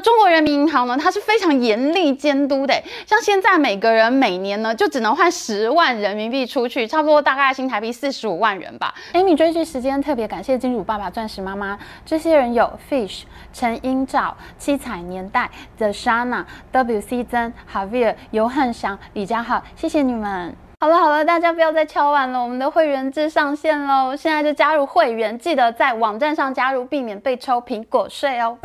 中国人民银行呢，它是非常严厉监督的，像现在每个人每年呢就只能换十万人民币出去，差不多大概新台币四十五万元吧。Amy 追剧时间特别感谢金主爸爸、钻石妈妈，这些人有 Fish、陈英照、七彩年代、The Shana、WC 曾、Javier、尤汉祥、李佳浩，谢谢你们。好了好了，大家不要再敲碗了，我们的会员制上线喽！现在就加入会员，记得在网站上加入，避免被抽苹果税哦。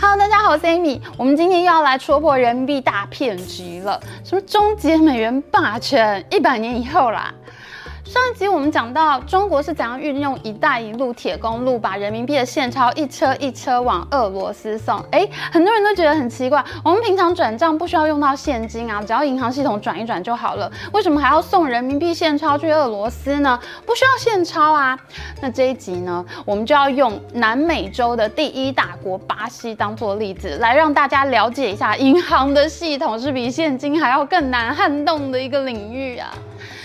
Hello，大家好，我是 Amy，我们今天又要来戳破人民币大骗局了，什么终结美元霸权，一百年以后啦。上一集我们讲到中国是怎样运用“一带一路”铁公路，把人民币的现钞一车一车往俄罗斯送。哎，很多人都觉得很奇怪，我们平常转账不需要用到现金啊，只要银行系统转一转就好了，为什么还要送人民币现钞去俄罗斯呢？不需要现钞啊？那这一集呢，我们就要用南美洲的第一大国巴西当做例子，来让大家了解一下，银行的系统是比现金还要更难撼动的一个领域啊。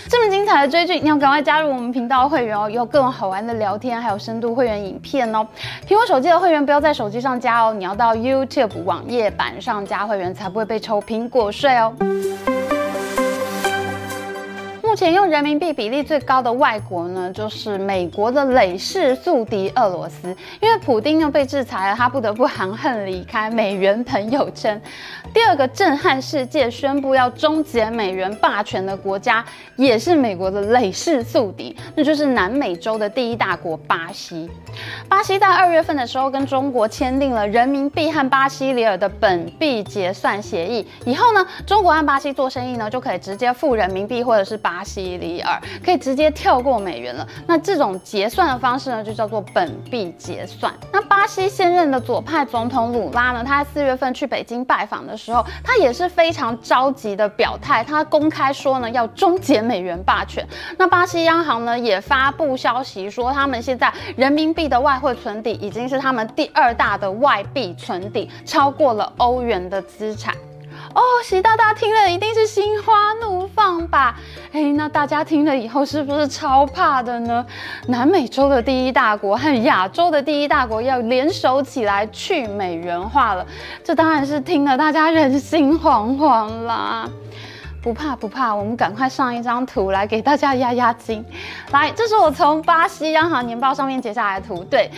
这么精彩的追剧，你要赶快加入我们频道会员哦！有各种好玩的聊天，还有深度会员影片哦。苹果手机的会员不要在手机上加哦，你要到 YouTube 网页版上加会员，才不会被抽苹果税哦。目前用人民币比例最高的外国呢，就是美国的累世宿敌俄罗斯。因为普丁又被制裁了，他不得不含恨离开。美元朋友圈，第二个震撼世界、宣布要终结美元霸权的国家，也是美国的累世宿敌，那就是南美洲的第一大国巴西。巴西在二月份的时候跟中国签订了人民币和巴西里尔的本币结算协议，以后呢，中国和巴西做生意呢，就可以直接付人民币或者是巴。西里尔可以直接跳过美元了，那这种结算的方式呢，就叫做本币结算。那巴西现任的左派总统鲁拉呢，他在四月份去北京拜访的时候，他也是非常着急的表态，他公开说呢要终结美元霸权。那巴西央行呢也发布消息说，他们现在人民币的外汇存底已经是他们第二大的外币存底，超过了欧元的资产。哦，习大大听了一定是心花怒放吧？哎，那大家听了以后是不是超怕的呢？南美洲的第一大国和亚洲的第一大国要联手起来去美元化了，这当然是听了大家人心惶惶啦。不怕不怕，我们赶快上一张图来给大家压压惊。来，这是我从巴西央行年报上面截下来的图。对，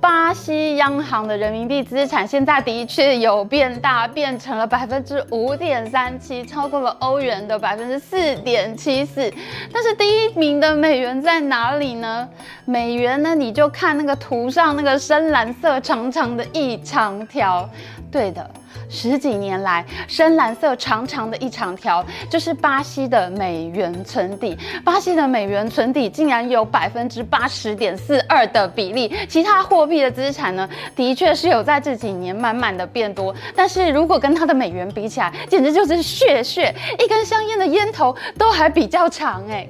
巴西央行的人民币资产现在的确有变大，变成了百分之五点三七，超过了欧元的百分之四点七四。但是第一名的美元在哪里呢？美元呢？你就看那个图上那个深蓝色长长的一长条。对的。十几年来，深蓝色长长的一长条，就是巴西的美元存底。巴西的美元存底竟然有百分之八十点四二的比例。其他货币的资产呢，的确是有在这几年慢慢的变多，但是如果跟它的美元比起来，简直就是血血，一根香烟的烟头都还比较长哎。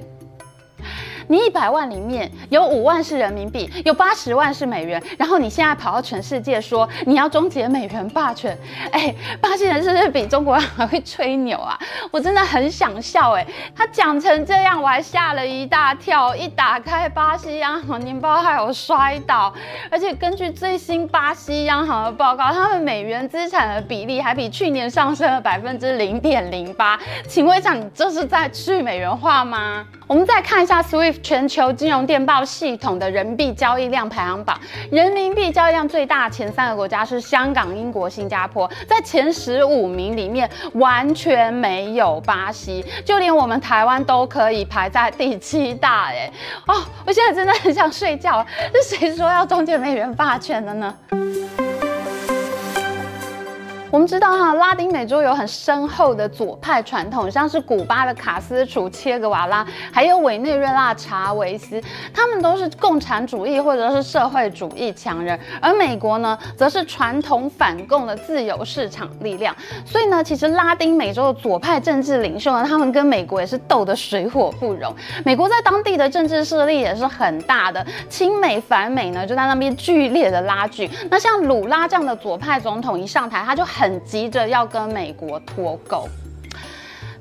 你一百万里面有五万是人民币，有八十万是美元，然后你现在跑到全世界说你要终结美元霸权，哎，巴西人是不是比中国人还会吹牛啊？我真的很想笑哎，他讲成这样我还吓了一大跳，一打开巴西央行年报还有摔倒，而且根据最新巴西央行的报告，他们美元资产的比例还比去年上升了百分之零点零八，请问一下，你这是在去美元化吗？我们再看一下 SWIFT 全球金融电报系统的人民币交易量排行榜，人民币交易量最大前三个国家是香港、英国、新加坡，在前十五名里面完全没有巴西，就连我们台湾都可以排在第七大，哎，哦，我现在真的很想睡觉，是谁说要终结美元霸权的呢？我们知道哈，拉丁美洲有很深厚的左派传统，像是古巴的卡斯楚、切格瓦拉，还有委内瑞拉查韦斯，他们都是共产主义或者是社会主义强人。而美国呢，则是传统反共的自由市场力量。所以呢，其实拉丁美洲的左派政治领袖呢，他们跟美国也是斗得水火不容。美国在当地的政治势力也是很大的，亲美反美呢，就在那边剧烈的拉锯。那像鲁拉这样的左派总统一上台，他就很。很急着要跟美国脱钩，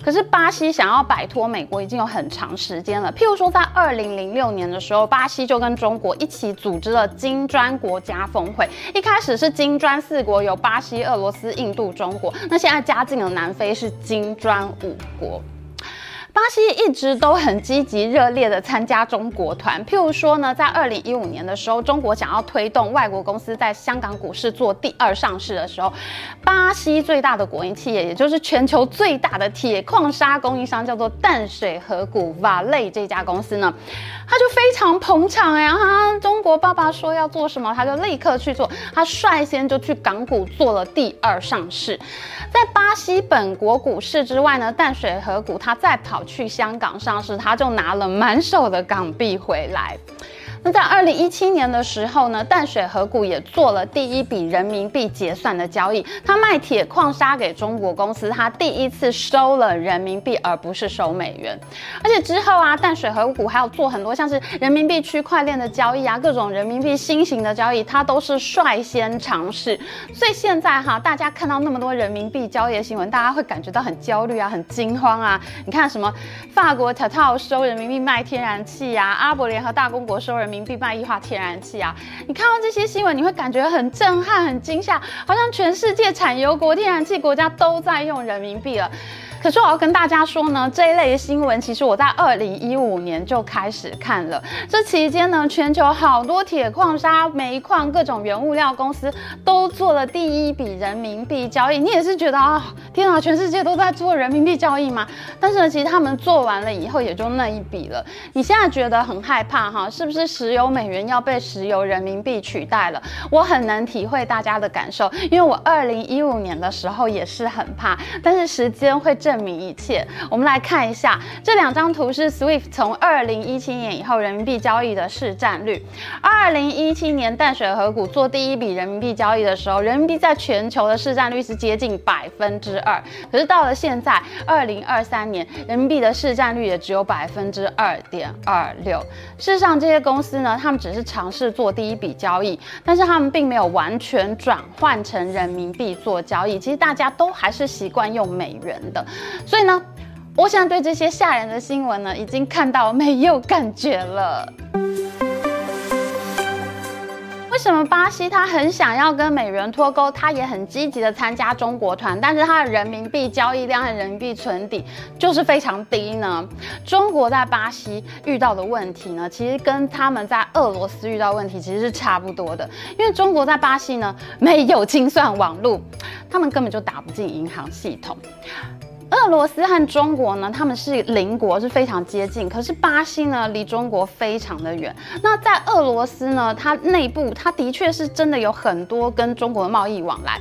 可是巴西想要摆脱美国已经有很长时间了。譬如说，在二零零六年的时候，巴西就跟中国一起组织了金砖国家峰会。一开始是金砖四国，有巴西、俄罗斯、印度、中国。那现在加进了南非，是金砖五国。巴西一直都很积极热烈的参加中国团，譬如说呢，在二零一五年的时候，中国想要推动外国公司在香港股市做第二上市的时候，巴西最大的国营企业，也就是全球最大的铁矿砂供应商，叫做淡水河谷 Vale 这家公司呢，他就非常捧场呀，哈，中国爸爸说要做什么，他就立刻去做，他率先就去港股做了第二上市，在巴西本国股市之外呢，淡水河谷他再跑。去香港上市，他就拿了满手的港币回来。那在二零一七年的时候呢，淡水河谷也做了第一笔人民币结算的交易。他卖铁矿砂给中国公司，他第一次收了人民币，而不是收美元。而且之后啊，淡水河谷还有做很多像是人民币区块链的交易啊，各种人民币新型的交易，他都是率先尝试。所以现在哈，大家看到那么多人民币交易的新闻，大家会感觉到很焦虑啊，很惊慌啊。你看什么法国 Tata 收人民币卖天然气啊，阿伯联合大公国收人。人民币卖液化天然气啊！你看到这些新闻，你会感觉很震撼、很惊吓，好像全世界产油国、天然气国家都在用人民币了。可是我要跟大家说呢，这一类新闻其实我在二零一五年就开始看了。这期间呢，全球好多铁矿砂、煤矿各种原物料公司都做了第一笔人民币交易。你也是觉得啊，天哪，全世界都在做人民币交易吗？但是呢，其实他们做完了以后也就那一笔了。你现在觉得很害怕哈？是不是石油美元要被石油人民币取代了？我很能体会大家的感受，因为我二零一五年的时候也是很怕。但是时间会证。证明一切。我们来看一下这两张图，是 SWIFT 从二零一七年以后人民币交易的市占率。二零一七年淡水河谷做第一笔人民币交易的时候，人民币在全球的市占率是接近百分之二。可是到了现在，二零二三年，人民币的市占率也只有百分之二点二六。事实上，这些公司呢，他们只是尝试做第一笔交易，但是他们并没有完全转换成人民币做交易。其实大家都还是习惯用美元的。所以呢，我现在对这些吓人的新闻呢，已经看到没有感觉了。为什么巴西他很想要跟美元脱钩，他也很积极的参加中国团，但是他的人民币交易量和人民币存底就是非常低呢？中国在巴西遇到的问题呢，其实跟他们在俄罗斯遇到问题其实是差不多的，因为中国在巴西呢，没有清算网络，他们根本就打不进银行系统。俄罗斯和中国呢，他们是邻国，是非常接近。可是巴西呢，离中国非常的远。那在俄罗斯呢，它内部它的确是真的有很多跟中国的贸易往来。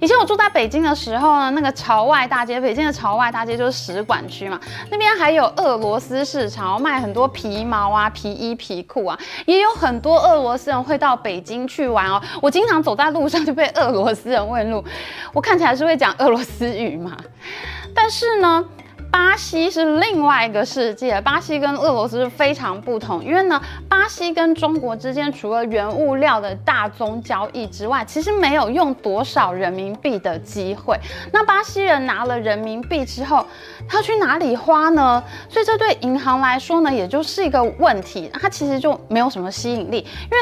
以前我住在北京的时候呢，那个朝外大街，北京的朝外大街就是使馆区嘛，那边还有俄罗斯市场，卖很多皮毛啊、皮衣、皮裤啊，也有很多俄罗斯人会到北京去玩哦。我经常走在路上就被俄罗斯人问路，我看起来是会讲俄罗斯语嘛？但是呢，巴西是另外一个世界。巴西跟俄罗斯是非常不同，因为呢，巴西跟中国之间除了原物料的大宗交易之外，其实没有用多少人民币的机会。那巴西人拿了人民币之后，他去哪里花呢？所以这对银行来说呢，也就是一个问题。它其实就没有什么吸引力，因为。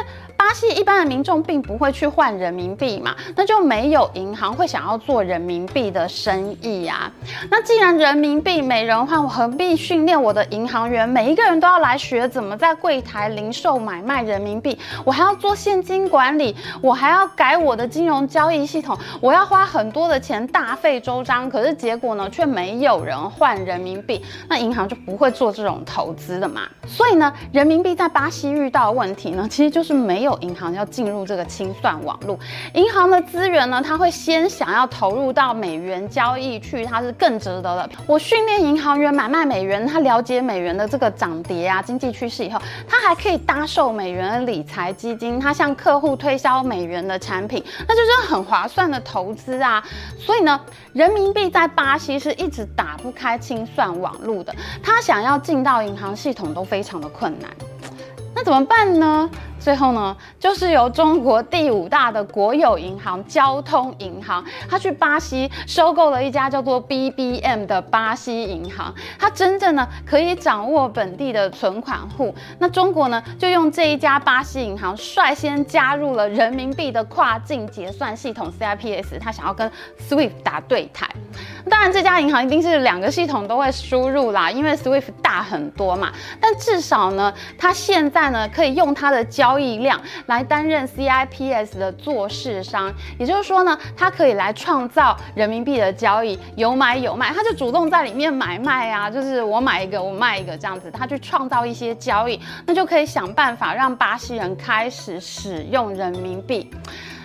巴西一般的民众并不会去换人民币嘛，那就没有银行会想要做人民币的生意、啊。那既然人民币没人换，我何必训练我的银行员？每一个人都要来学怎么在柜台零售买卖人民币，我还要做现金管理，我还要改我的金融交易系统，我要花很多的钱，大费周章。可是结果呢，却没有人换人民币，那银行就不会做这种投资的嘛。所以呢，人民币在巴西遇到的问题呢，其实就是没有。银行要进入这个清算网络，银行的资源呢，他会先想要投入到美元交易去，它是更值得的。我训练银行员买卖美元，他了解美元的这个涨跌啊，经济趋势以后，他还可以搭售美元的理财基金，他向客户推销美元的产品，那就是很划算的投资啊。所以呢，人民币在巴西是一直打不开清算网络的，他想要进到银行系统都非常的困难。那怎么办呢？最后呢，就是由中国第五大的国有银行交通银行，它去巴西收购了一家叫做 BBM 的巴西银行，它真正呢可以掌握本地的存款户。那中国呢就用这一家巴西银行率先加入了人民币的跨境结算系统 CIPS，它想要跟 SWIFT 打对台。当然，这家银行一定是两个系统都会输入啦，因为 SWIFT 大很多嘛。但至少呢，它现在呢可以用它的交交易量来担任 CIPS 的做市商，也就是说呢，它可以来创造人民币的交易，有买有卖，它就主动在里面买卖啊，就是我买一个我卖一个这样子，它去创造一些交易，那就可以想办法让巴西人开始使用人民币，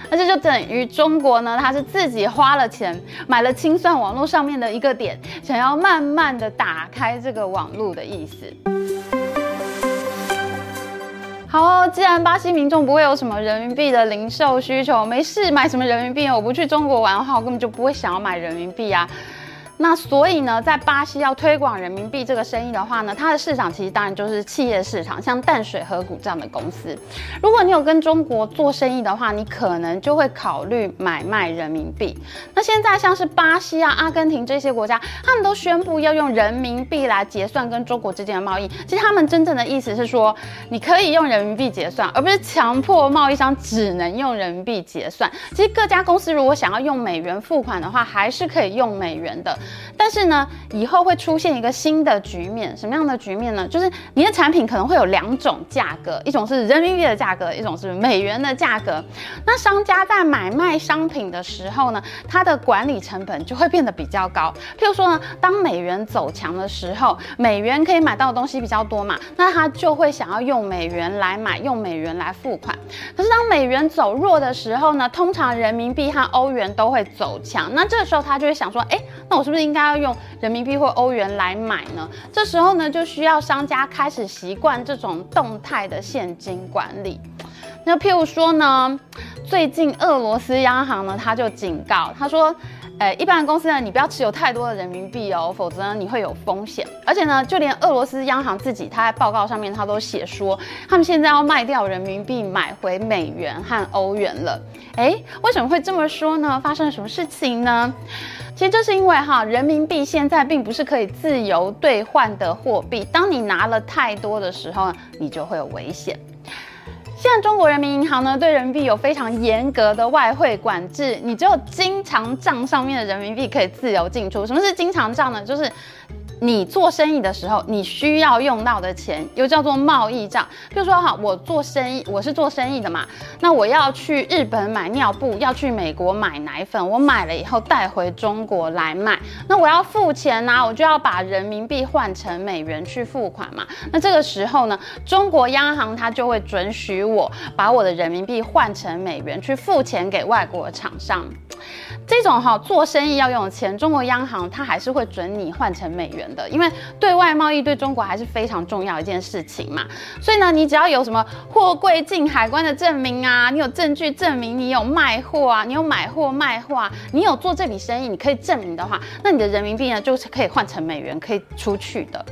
那这就等于中国呢，它是自己花了钱买了清算网络上面的一个点，想要慢慢的打开这个网络的意思。好哦，既然巴西民众不会有什么人民币的零售需求，没事买什么人民币，我不去中国玩的话，我根本就不会想要买人民币啊。那所以呢，在巴西要推广人民币这个生意的话呢，它的市场其实当然就是企业市场，像淡水河谷这样的公司。如果你有跟中国做生意的话，你可能就会考虑买卖人民币。那现在像是巴西啊、阿根廷这些国家，他们都宣布要用人民币来结算跟中国之间的贸易。其实他们真正的意思是说，你可以用人民币结算，而不是强迫贸易商只能用人民币结算。其实各家公司如果想要用美元付款的话，还是可以用美元的。但是呢，以后会出现一个新的局面，什么样的局面呢？就是你的产品可能会有两种价格，一种是人民币的价格，一种是美元的价格。那商家在买卖商品的时候呢，它的管理成本就会变得比较高。譬如说呢，当美元走强的时候，美元可以买到的东西比较多嘛，那他就会想要用美元来买，用美元来付款。可是当美元走弱的时候呢，通常人民币和欧元都会走强。那这个时候他就会想说，哎，那我是不是应该要用人民币或欧元来买呢？这时候呢，就需要商家开始习惯这种动态的现金管理。那譬如说呢，最近俄罗斯央行呢，他就警告他说，呃，一般的公司呢，你不要持有太多的人民币哦，否则呢，你会有风险。而且呢，就连俄罗斯央行自己，他在报告上面他都写说，他们现在要卖掉人民币，买回美元和欧元了。诶，为什么会这么说呢？发生了什么事情呢？其实这是因为哈，人民币现在并不是可以自由兑换的货币。当你拿了太多的时候，你就会有危险。现在中国人民银行呢，对人民币有非常严格的外汇管制，你只有经常账上面的人民币可以自由进出。什么是经常账呢？就是。你做生意的时候，你需要用到的钱又叫做贸易账。比如说哈，我做生意，我是做生意的嘛，那我要去日本买尿布，要去美国买奶粉，我买了以后带回中国来卖，那我要付钱呐，我就要把人民币换成美元去付款嘛。那这个时候呢，中国央行它就会准许我把我的人民币换成美元去付钱给外国厂商。这种哈做生意要用的钱，中国央行它还是会准你换成美元的，因为对外贸易对中国还是非常重要一件事情嘛。所以呢，你只要有什么货柜进海关的证明啊，你有证据证明你有卖货啊，你有买货卖货啊，你有做这笔生意，你可以证明的话，那你的人民币呢就是可以换成美元，可以出去的。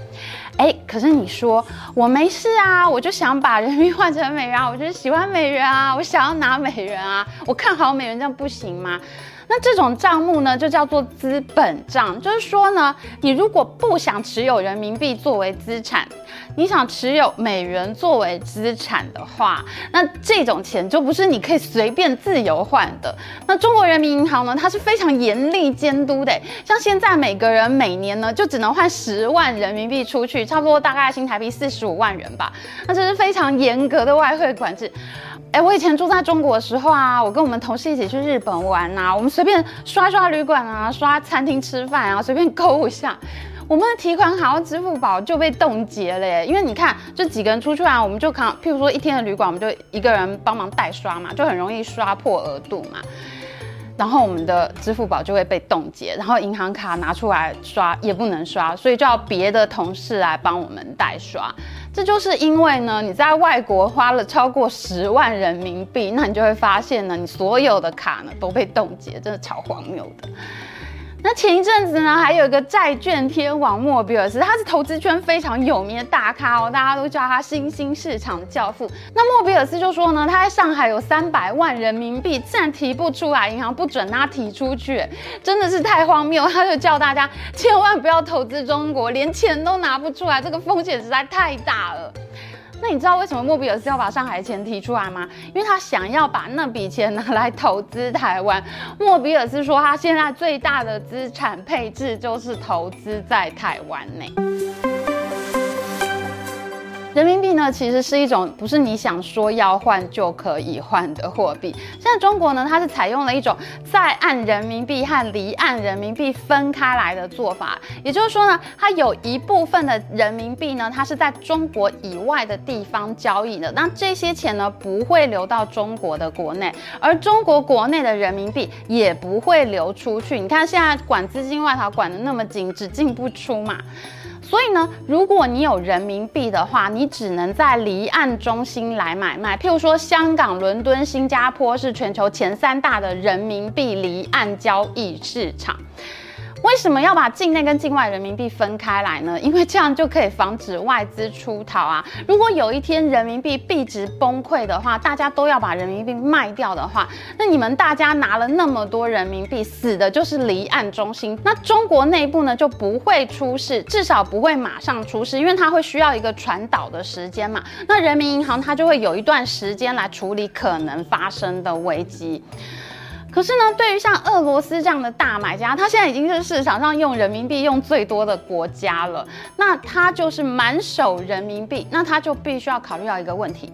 哎，可是你说我没事啊，我就想把人民币换成美元啊，我就是喜欢美元啊，我想要拿美元啊，我看好美元，这样不行吗？那这种账目呢，就叫做资本账，就是说呢，你如果不想持有人民币作为资产，你想持有美元作为资产的话，那这种钱就不是你可以随便自由换的。那中国人民银行呢，它是非常严厉监督的，像现在每个人每年呢，就只能换十万人民币出去，差不多大概新台币四十五万元吧。那这是非常严格的外汇管制。哎，我以前住在中国的时候啊，我跟我们同事一起去日本玩啊，我们随便刷刷旅馆啊，刷餐厅吃饭啊，随便购物一下，我们的提款卡和支付宝就被冻结了耶。因为你看，就几个人出去玩，我们就看，譬如说一天的旅馆，我们就一个人帮忙代刷嘛，就很容易刷破额度嘛。然后我们的支付宝就会被冻结，然后银行卡拿出来刷也不能刷，所以就要别的同事来帮我们代刷。这就是因为呢，你在外国花了超过十万人民币，那你就会发现呢，你所有的卡呢都被冻结，真的超荒谬的。那前一阵子呢，还有一个债券天王莫比尔斯，他是投资圈非常有名的大咖哦，大家都叫他新兴市场教父。那莫比尔斯就说呢，他在上海有三百万人民币，自然提不出来，银行不准他提出去，真的是太荒谬。他就叫大家千万不要投资中国，连钱都拿不出来，这个风险实在太大了。那你知道为什么莫比尔斯要把上海钱提出来吗？因为他想要把那笔钱拿来投资台湾。莫比尔斯说，他现在最大的资产配置就是投资在台湾内。人民币呢，其实是一种不是你想说要换就可以换的货币。现在中国呢，它是采用了一种在岸人民币和离岸人民币分开来的做法。也就是说呢，它有一部分的人民币呢，它是在中国以外的地方交易的。那这些钱呢，不会流到中国的国内，而中国国内的人民币也不会流出去。你看现在管资金外逃管得那么紧，只进不出嘛。所以呢，如果你有人民币的话，你只能在离岸中心来买卖。譬如说，香港、伦敦、新加坡是全球前三大的人民币离岸交易市场。为什么要把境内跟境外人民币分开来呢？因为这样就可以防止外资出逃啊。如果有一天人民币币值崩溃的话，大家都要把人民币卖掉的话，那你们大家拿了那么多人民币，死的就是离岸中心。那中国内部呢就不会出事，至少不会马上出事，因为它会需要一个传导的时间嘛。那人民银行它就会有一段时间来处理可能发生的危机。可是呢，对于像俄罗斯这样的大买家，他现在已经是市场上用人民币用最多的国家了，那他就是满手人民币，那他就必须要考虑到一个问题。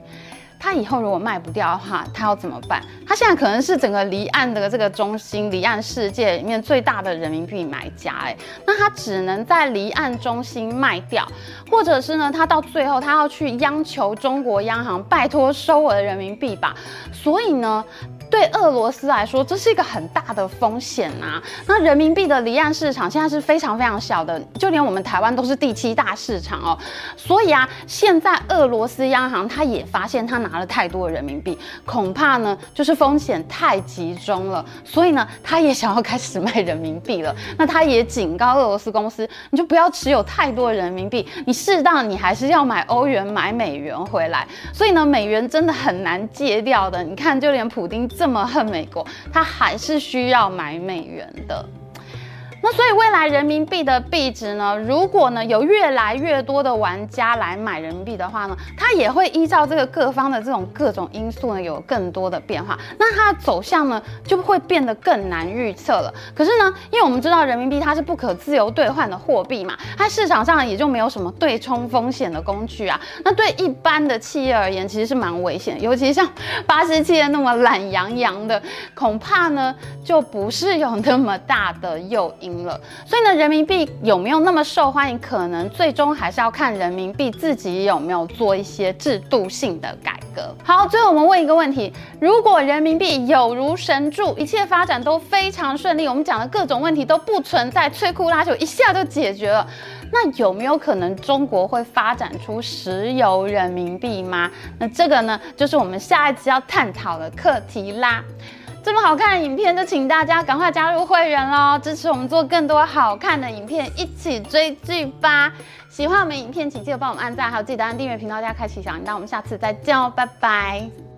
他以后如果卖不掉的话，他要怎么办？他现在可能是整个离岸的这个中心、离岸世界里面最大的人民币买家，哎，那他只能在离岸中心卖掉，或者是呢，他到最后他要去央求中国央行拜托收我的人民币吧。所以呢，对俄罗斯来说，这是一个很大的风险啊。那人民币的离岸市场现在是非常非常小的，就连我们台湾都是第七大市场哦。所以啊，现在俄罗斯央行他也发现他拿。了太多的人民币，恐怕呢就是风险太集中了，所以呢他也想要开始卖人民币了。那他也警告俄罗斯公司，你就不要持有太多人民币，你适当你还是要买欧元、买美元回来。所以呢，美元真的很难戒掉的。你看，就连普丁这么恨美国，他还是需要买美元的。那所以未来人民币的币值呢，如果呢有越来越多的玩家来买人民币的话呢，它也会依照这个各方的这种各种因素呢有更多的变化，那它的走向呢就会变得更难预测了。可是呢，因为我们知道人民币它是不可自由兑换的货币嘛，它市场上也就没有什么对冲风险的工具啊。那对一般的企业而言，其实是蛮危险，尤其像 巴西企业那么懒洋洋的，恐怕呢就不是有那么大的诱因。了，所以呢，人民币有没有那么受欢迎，可能最终还是要看人民币自己有没有做一些制度性的改革。好，最后我们问一个问题：如果人民币有如神助，一切发展都非常顺利，我们讲的各种问题都不存在，摧枯拉朽一下就解决了，那有没有可能中国会发展出石油人民币吗？那这个呢，就是我们下一集要探讨的课题啦。这么好看的影片，就请大家赶快加入会员喽，支持我们做更多好看的影片，一起追剧吧！喜欢我们影片，请记得帮我们按赞，还有记得按订阅频道，大家开启小铃铛。我们下次再见哦，拜拜。